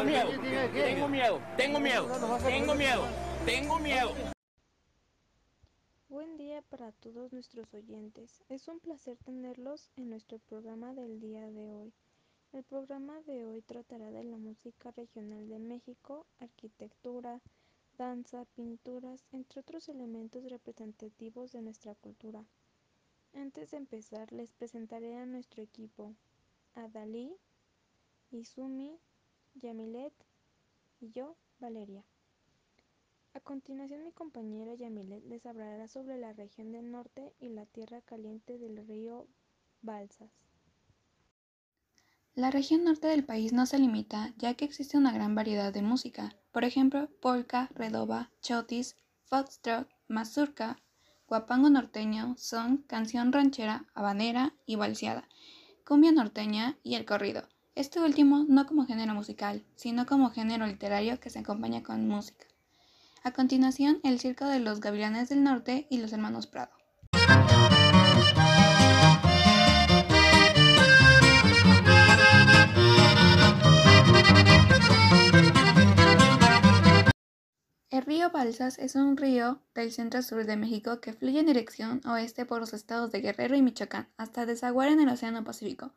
Tengo miedo, tengo miedo, tengo miedo, tengo miedo, tengo miedo. Buen día para todos nuestros oyentes. Es un placer tenerlos en nuestro programa del día de hoy. El programa de hoy tratará de la música regional de México, arquitectura, danza, pinturas, entre otros elementos representativos de nuestra cultura. Antes de empezar, les presentaré a nuestro equipo, a Dalí, Izumi, Yamilet y yo, Valeria. A continuación mi compañera Yamilet les hablará sobre la región del norte y la tierra caliente del río Balsas. La región norte del país no se limita, ya que existe una gran variedad de música, por ejemplo, polka, redoba, chotis, foxtrot, mazurca, guapango norteño, son, canción ranchera, habanera y balseada, cumbia norteña y el corrido. Este último no como género musical, sino como género literario que se acompaña con música. A continuación, el Circo de los Gavilanes del Norte y los Hermanos Prado. El río Balsas es un río del centro-sur de México que fluye en dirección oeste por los estados de Guerrero y Michoacán hasta desaguar en el Océano Pacífico,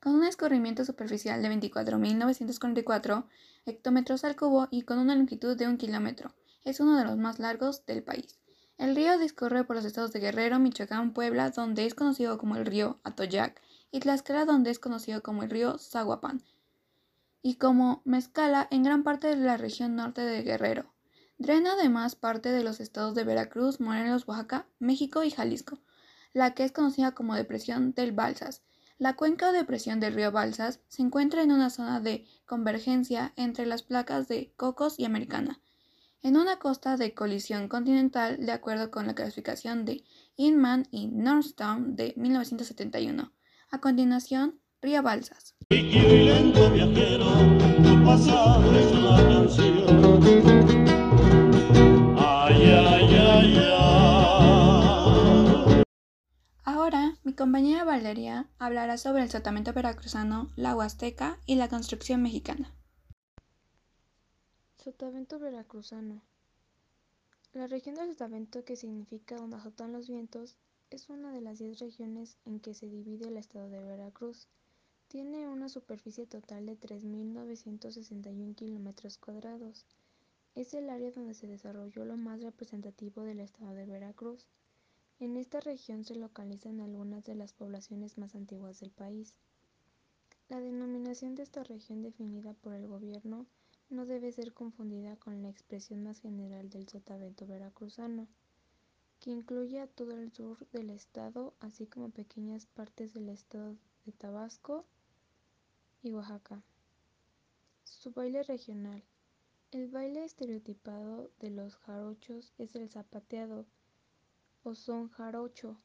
con un escurrimiento superficial de 24.944 hectómetros al cubo y con una longitud de un kilómetro. Es uno de los más largos del país. El río discurre por los estados de Guerrero, Michoacán, Puebla, donde es conocido como el río Atoyac, y Tlaxcala, donde es conocido como el río Zaguapan, y como Mezcala en gran parte de la región norte de Guerrero. Drena además parte de los estados de Veracruz, Morelos, Oaxaca, México y Jalisco, la que es conocida como Depresión del Balsas. La cuenca o depresión del río Balsas se encuentra en una zona de convergencia entre las placas de Cocos y Americana, en una costa de colisión continental de acuerdo con la clasificación de Inman y Nordstrom de 1971. A continuación, Río Balsas. Compañera Valeria hablará sobre el sotavento veracruzano, la Huasteca y la construcción mexicana. Sotavento veracruzano. La región del sotavento, que significa donde azotan los vientos, es una de las diez regiones en que se divide el estado de Veracruz. Tiene una superficie total de 3.961 kilómetros cuadrados. Es el área donde se desarrolló lo más representativo del estado de Veracruz. En esta región se localizan algunas de las poblaciones más antiguas del país. La denominación de esta región definida por el gobierno no debe ser confundida con la expresión más general del sotavento veracruzano, que incluye a todo el sur del estado, así como pequeñas partes del estado de Tabasco y Oaxaca. Su baile regional. El baile estereotipado de los jarochos es el zapateado, o son jarocho,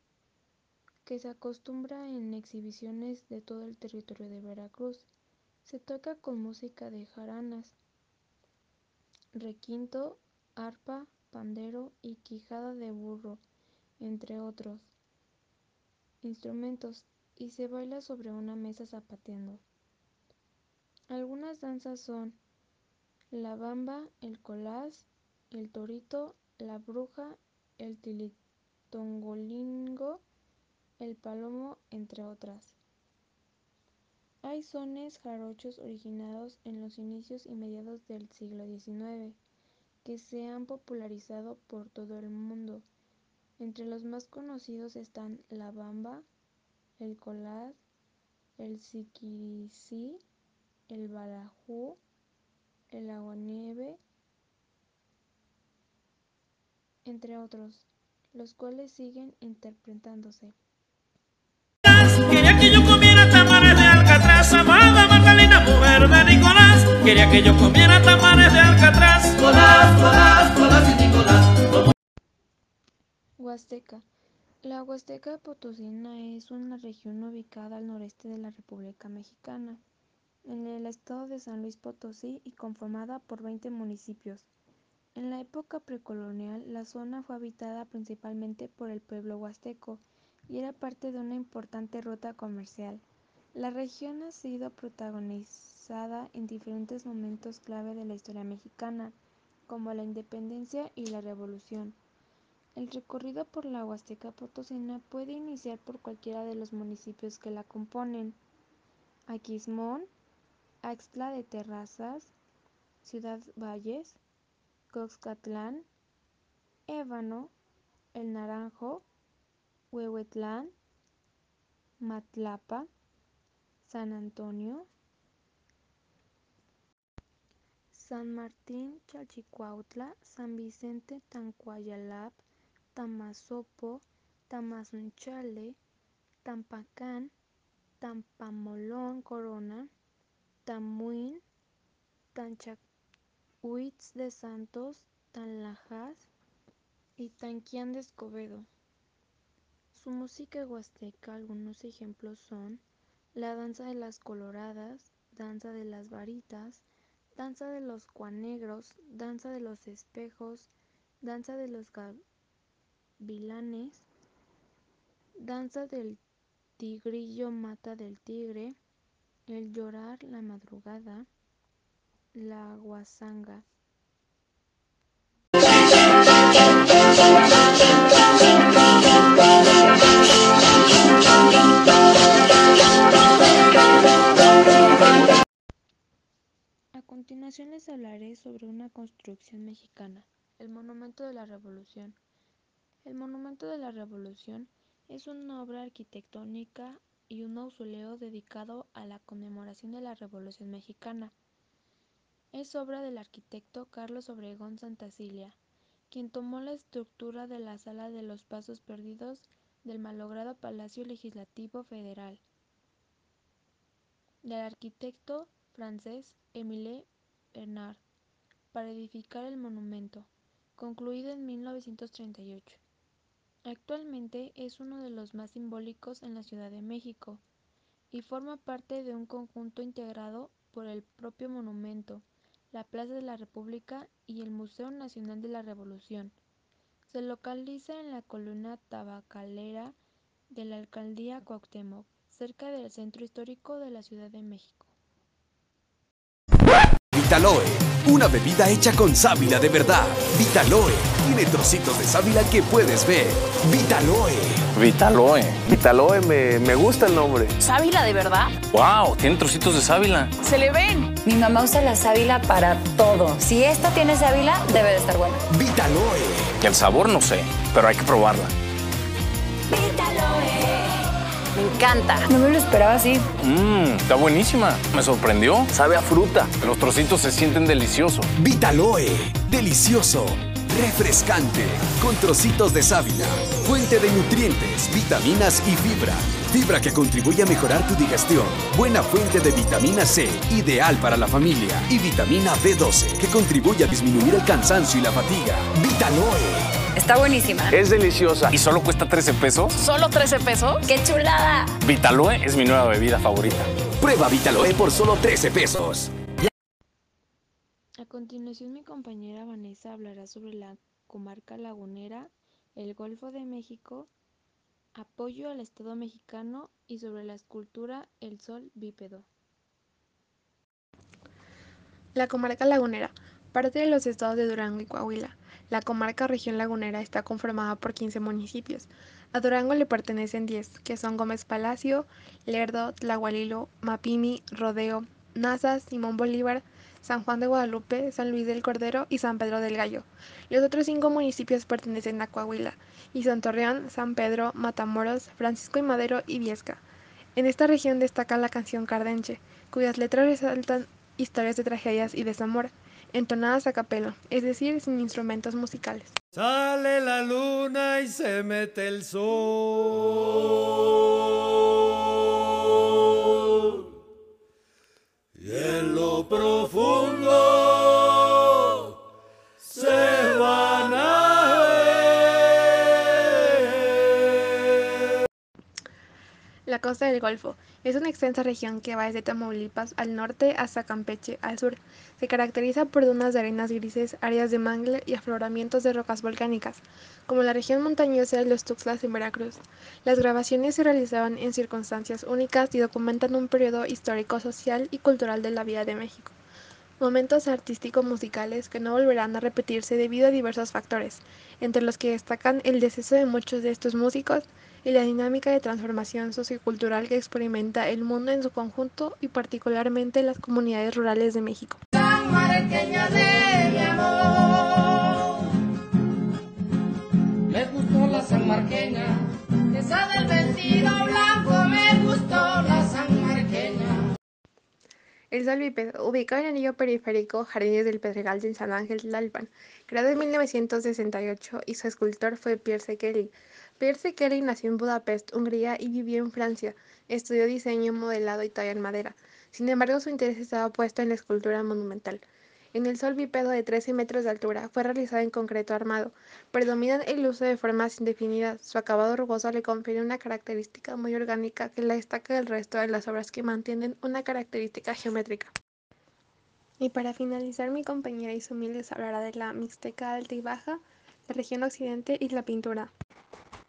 que se acostumbra en exhibiciones de todo el territorio de Veracruz. Se toca con música de jaranas, requinto, arpa, pandero y quijada de burro, entre otros instrumentos, y se baila sobre una mesa zapateando. Algunas danzas son la bamba, el colás, el torito, la bruja, el tilito Tongolingo, el palomo, entre otras. Hay sones jarochos originados en los inicios y mediados del siglo XIX, que se han popularizado por todo el mundo. Entre los más conocidos están la bamba, el colás, el siquiricí, el balajú, el aguanieve, entre otros los cuales siguen interpretándose. Quería que yo comiera tamales de Alcatraz, amada Magdalena, mujer de Nicolás. Quería que yo comiera tamales de Alcatraz. Colás, colás, colás y Nicolás. Huasteca. La Huasteca Potosina es una región ubicada al noreste de la República Mexicana, en el estado de San Luis Potosí y conformada por 20 municipios. En la época precolonial, la zona fue habitada principalmente por el pueblo huasteco y era parte de una importante ruta comercial. La región ha sido protagonizada en diferentes momentos clave de la historia mexicana, como la independencia y la revolución. El recorrido por la Huasteca Potosina puede iniciar por cualquiera de los municipios que la componen: Aquismón, Axtla de Terrazas, Ciudad Valles, Coxcatlán, Ébano, El Naranjo, Huehuetlán, Matlapa, San Antonio, San Martín Chalchicuautla, San Vicente Tancuayalap, Tamazopo, Tamazunchale, Tampacán, Tampamolón Corona, Tamuín, Tanchahuitz de Santos, Tanlajas y Tanquián de Escobedo. Su música huasteca algunos ejemplos son la danza de las coloradas, danza de las varitas, danza de los cuanegros, danza de los espejos, danza de los gavilanes, danza del tigrillo mata del tigre, el llorar la madrugada, la guasanga. A continuación les hablaré sobre una construcción mexicana, el Monumento de la Revolución. El Monumento de la Revolución es una obra arquitectónica y un mausoleo dedicado a la conmemoración de la Revolución mexicana. Es obra del arquitecto Carlos Obregón Santacilia, quien tomó la estructura de la Sala de los Pasos Perdidos del malogrado Palacio Legislativo Federal, del arquitecto francés Émile Bernard, para edificar el monumento, concluido en 1938. Actualmente es uno de los más simbólicos en la Ciudad de México y forma parte de un conjunto integrado por el propio monumento, la Plaza de la República y el Museo Nacional de la Revolución. Se localiza en la columna tabacalera de la Alcaldía Cuauhtémoc, cerca del centro histórico de la Ciudad de México. Vitaloe, una bebida hecha con sábila de verdad. Vitaloe tiene trocitos de sábila que puedes ver. Vitaloe. Vitaloe. Vitaloe, me, me gusta el nombre. ¿Sábila de verdad? ¡Wow! Tiene trocitos de sábila. ¡Se le ven! Mi mamá usa la sábila para todo. Si esta tiene sábila, debe de estar buena. Vitaloe. El sabor no sé, pero hay que probarla. Me encanta. No me lo esperaba así. Mmm, está buenísima. Me sorprendió. Sabe a fruta. Los trocitos se sienten deliciosos. Vitaloe. Delicioso. Refrescante. Con trocitos de sábila. Fuente de nutrientes, vitaminas y fibra. Fibra que contribuye a mejorar tu digestión. Buena fuente de vitamina C, ideal para la familia. Y vitamina B12, que contribuye a disminuir el cansancio y la fatiga. Vitaloe. Está buenísima. Es deliciosa. ¿Y solo cuesta 13 pesos? ¿Solo 13 pesos? ¡Qué chulada! Vitaloe es mi nueva bebida favorita. Prueba Vitaloe por solo 13 pesos. Continuación mi compañera Vanessa hablará sobre la comarca lagunera, el Golfo de México, apoyo al Estado mexicano y sobre la escultura El Sol Bípedo. La comarca lagunera, parte de los estados de Durango y Coahuila. La comarca región lagunera está conformada por 15 municipios. A Durango le pertenecen 10, que son Gómez Palacio, Lerdo, Tlahualilo, Mapimi, Rodeo, Nazas, Simón Bolívar, San Juan de Guadalupe, San Luis del Cordero y San Pedro del Gallo. Los otros cinco municipios pertenecen a Coahuila, y son Torreón, San Pedro, Matamoros, Francisco y Madero y Viesca. En esta región destaca la canción Cardenche, cuyas letras resaltan historias de tragedias y desamor, entonadas a capelo, es decir, sin instrumentos musicales. Sale la luna y se mete el sol. En lo profundo se van a ver. La costa del Golfo es una extensa región que va desde Tamaulipas al norte hasta Campeche al sur. Se caracteriza por dunas de arenas grises, áreas de mangle y afloramientos de rocas volcánicas, como la región montañosa de los Tuxtlas en Veracruz. Las grabaciones se realizaban en circunstancias únicas y documentan un periodo histórico, social y cultural de la vida de México. Momentos artístico-musicales que no volverán a repetirse debido a diversos factores, entre los que destacan el deceso de muchos de estos músicos, y la dinámica de transformación sociocultural que experimenta el mundo en su conjunto y particularmente las comunidades rurales de México. Me gustó la sanmarqueña, esa del vestido blanco me gustó la sanmarqueña. El Sol Bípedo, ubicado en el anillo periférico Jardines del Pedregal de San Ángel Tlalpan, creado en 1968 y su escultor fue Pierre Sekeli. Pierre Kelly nació en Budapest, Hungría y vivió en Francia. Estudió diseño, modelado y talla en madera. Sin embargo, su interés estaba puesto en la escultura monumental. En el sol bípedo de 13 metros de altura fue realizado en concreto armado. Predominan el uso de formas indefinidas. Su acabado rugoso le confiere una característica muy orgánica que la destaca del resto de las obras que mantienen una característica geométrica. Y para finalizar, mi compañera Isumil les hablará de la Mixteca alta y baja, la región occidente y la pintura.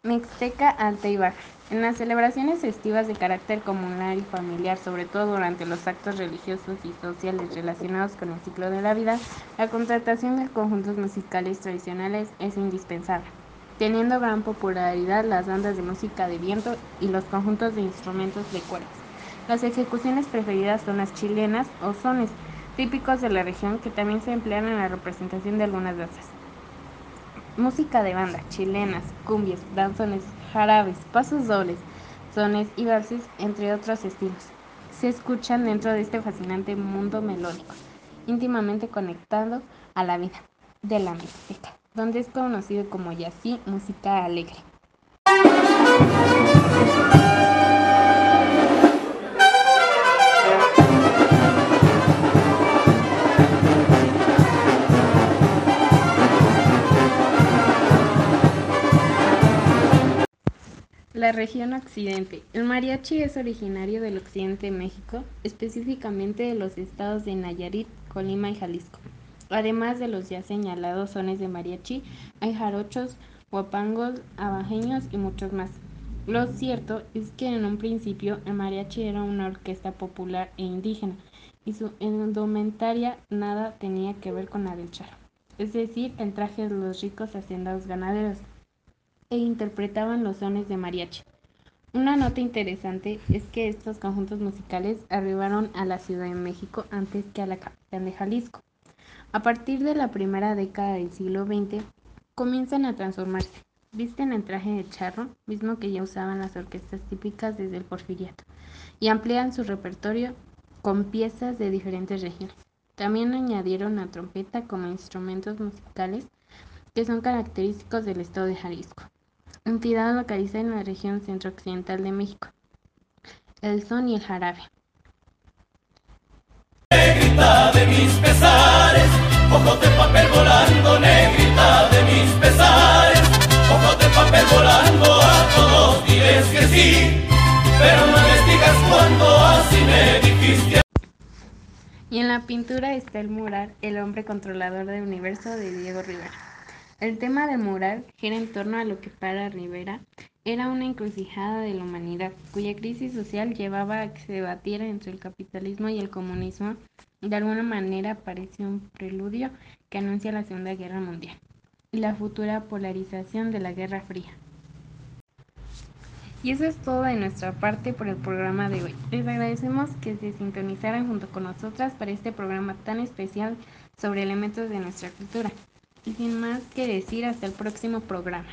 Mixteca Alta y Baja. En las celebraciones festivas de carácter comunal y familiar, sobre todo durante los actos religiosos y sociales relacionados con el ciclo de la vida, la contratación de conjuntos musicales tradicionales es indispensable, teniendo gran popularidad las bandas de música de viento y los conjuntos de instrumentos de cuerdas. Las ejecuciones preferidas son las chilenas o sones, típicos de la región que también se emplean en la representación de algunas danzas. Música de banda, chilenas, cumbias, danzones, jarabes, pasos dobles, sones y valses, entre otros estilos. Se escuchan dentro de este fascinante mundo melódico, íntimamente conectado a la vida de la mixteca, donde es conocido como yací música alegre. La región occidente. El mariachi es originario del occidente de México, específicamente de los estados de Nayarit, Colima y Jalisco. Además de los ya señalados sones de mariachi, hay jarochos, guapangos, abajeños y muchos más. Lo cierto es que en un principio el mariachi era una orquesta popular e indígena y su indumentaria nada tenía que ver con la del es decir, el traje de los ricos hacendados ganaderos e interpretaban los sones de mariachi. Una nota interesante es que estos conjuntos musicales arribaron a la Ciudad de México antes que a la capital de Jalisco. A partir de la primera década del siglo XX, comienzan a transformarse. Visten el traje de charro, mismo que ya usaban las orquestas típicas desde el porfiriato, y amplían su repertorio con piezas de diferentes regiones. También añadieron la trompeta como instrumentos musicales que son característicos del estado de Jalisco entidad localizada en la región centro-occidental de México. El son y el jarabe. Negrita de mis pesares, ojos de papel volando, negrita de mis pesares, ojos de papel volando, a todos diles que sí, pero no les digas cuando así me dijiste. Y en la pintura está el mural El hombre controlador del universo de Diego Rivera. El tema del mural gira en torno a lo que para Rivera era una encrucijada de la humanidad, cuya crisis social llevaba a que se debatiera entre el capitalismo y el comunismo. De alguna manera parece un preludio que anuncia la Segunda Guerra Mundial y la futura polarización de la Guerra Fría. Y eso es todo de nuestra parte por el programa de hoy. Les agradecemos que se sintonizaran junto con nosotras para este programa tan especial sobre elementos de nuestra cultura. Sin más que decir, hasta el próximo programa.